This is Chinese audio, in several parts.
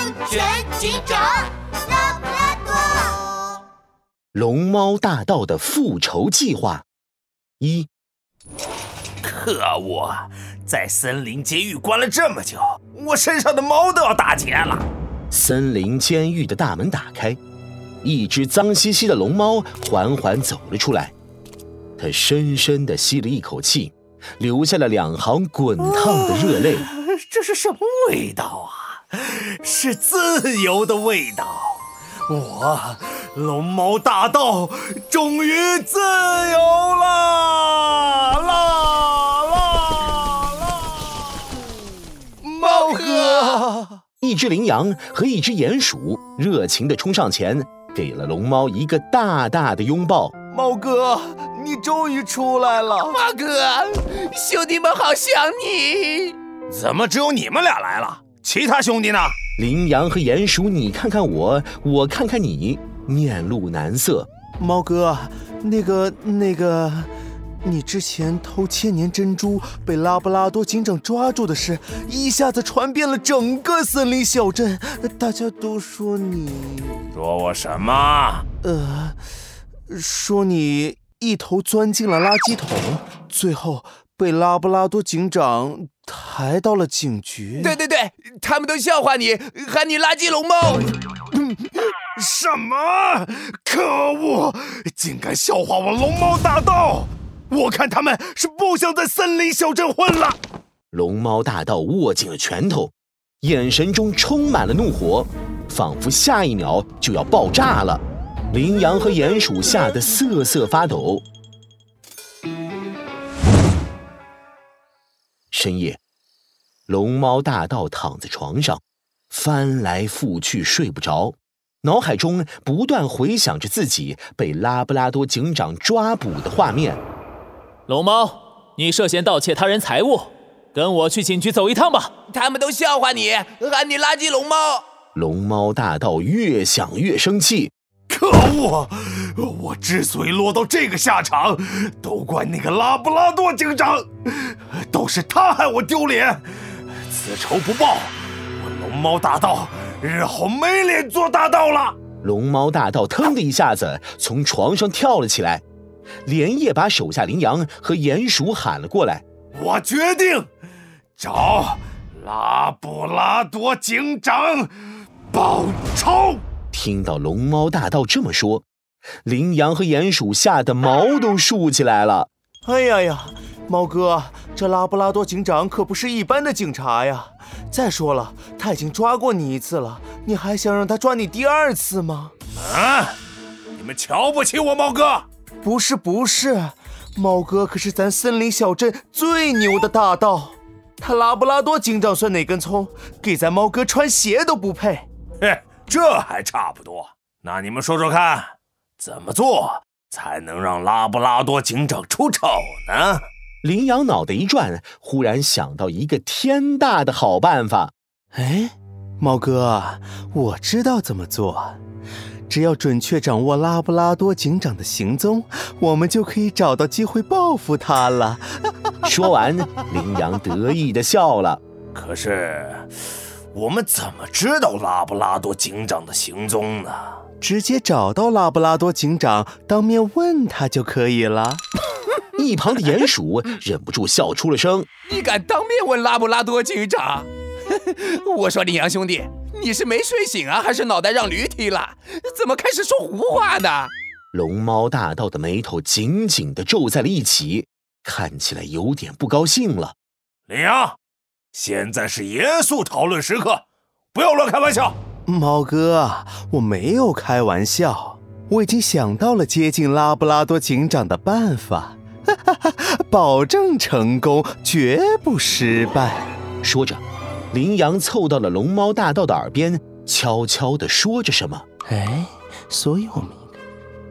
安全警长拉布拉多。龙猫大盗的复仇计划一。可恶，在森林监狱关了这么久，我身上的毛都要打结了。森林监狱的大门打开，一只脏兮兮的龙猫缓缓走了出来。它深深地吸了一口气，流下了两行滚烫的热泪。这是什么味道啊？是自由的味道！我龙猫大盗终于自由了！啦啦啦！猫哥，一只羚羊和一只鼹鼠热情地冲上前，给了。龙猫一个大大的拥抱。猫哥，你终于出来了！猫哥，兄弟们好想你。怎么只有你们俩来了？其他兄弟呢？羚羊和鼹鼠，你看看我，我看看你，面露难色。猫哥，那个那个，你之前偷千年珍珠被拉布拉多警长抓住的事，一下子传遍了整个森林小镇，大家都说你说我什么？呃，说你一头钻进了垃圾桶，最后被拉布拉多警长。抬到了警局。对对对，他们都笑话你，喊你垃圾龙猫。什么？可恶！竟敢笑话我龙猫大盗！我看他们是不想在森林小镇混了。龙猫大盗握紧了拳头，眼神中充满了怒火，仿佛下一秒就要爆炸了。羚羊和鼹鼠吓得瑟瑟发抖。深夜，龙猫大盗躺在床上，翻来覆去睡不着，脑海中不断回想着自己被拉布拉多警长抓捕的画面。龙猫，你涉嫌盗窃他人财物，跟我去警局走一趟吧。他们都笑话你，喊你垃圾龙猫。龙猫大盗越想越生气。可恶！我之所以落到这个下场，都怪那个拉布拉多警长，都是他害我丢脸。此仇不报，我龙猫大盗日后没脸做大盗了。龙猫大盗腾的一下子从床上跳了起来，连夜把手下羚羊和鼹鼠喊了过来。我决定找拉布拉多警长报仇。听到龙猫大盗这么说，羚羊和鼹鼠吓得毛都竖起来了。哎呀呀，猫哥，这拉布拉多警长可不是一般的警察呀！再说了，他已经抓过你一次了，你还想让他抓你第二次吗？啊！你们瞧不起我猫哥？不是不是，猫哥可是咱森林小镇最牛的大盗，他拉布拉多警长算哪根葱？给咱猫哥穿鞋都不配。嘿。这还差不多，那你们说说看，怎么做才能让拉布拉多警长出丑呢？羚羊脑袋一转，忽然想到一个天大的好办法。哎，猫哥，我知道怎么做，只要准确掌握拉布拉多警长的行踪，我们就可以找到机会报复他了。说完，羚羊得意的笑了。可是。我们怎么知道拉布拉多警长的行踪呢？直接找到拉布拉多警长，当面问他就可以了。一旁的鼹鼠忍不住笑出了声：“你敢当面问拉布拉多警长？我说羚羊兄弟，你是没睡醒啊，还是脑袋让驴踢了？怎么开始说胡话呢？”龙猫大盗的眉头紧紧地皱在了一起，看起来有点不高兴了。羚羊。现在是严肃讨论时刻，不要乱开玩笑。猫哥，我没有开玩笑，我已经想到了接近拉布拉多警长的办法，保证成功，绝不失败。说着，羚羊凑到了龙猫大盗的耳边，悄悄地说着什么。哎，所以我们应该……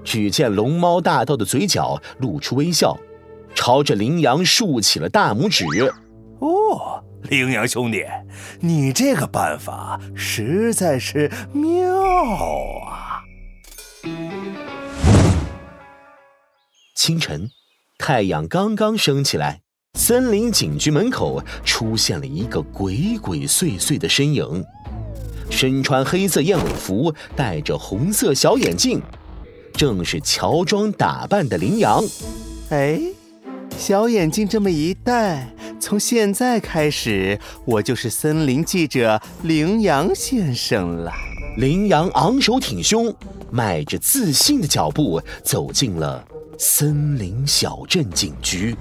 只见龙猫大盗的嘴角露出微笑，朝着羚羊竖起了大拇指。哦。羚羊兄弟，你这个办法实在是妙啊！清晨，太阳刚刚升起来，森林警局门口出现了一个鬼鬼祟祟的身影。身穿黑色燕尾服，戴着红色小眼镜，正是乔装打扮的羚羊。哎，小眼镜这么一戴，从现在开始，我就是森林记者羚羊先生了。羚羊昂首挺胸，迈着自信的脚步走进了森林小镇警局。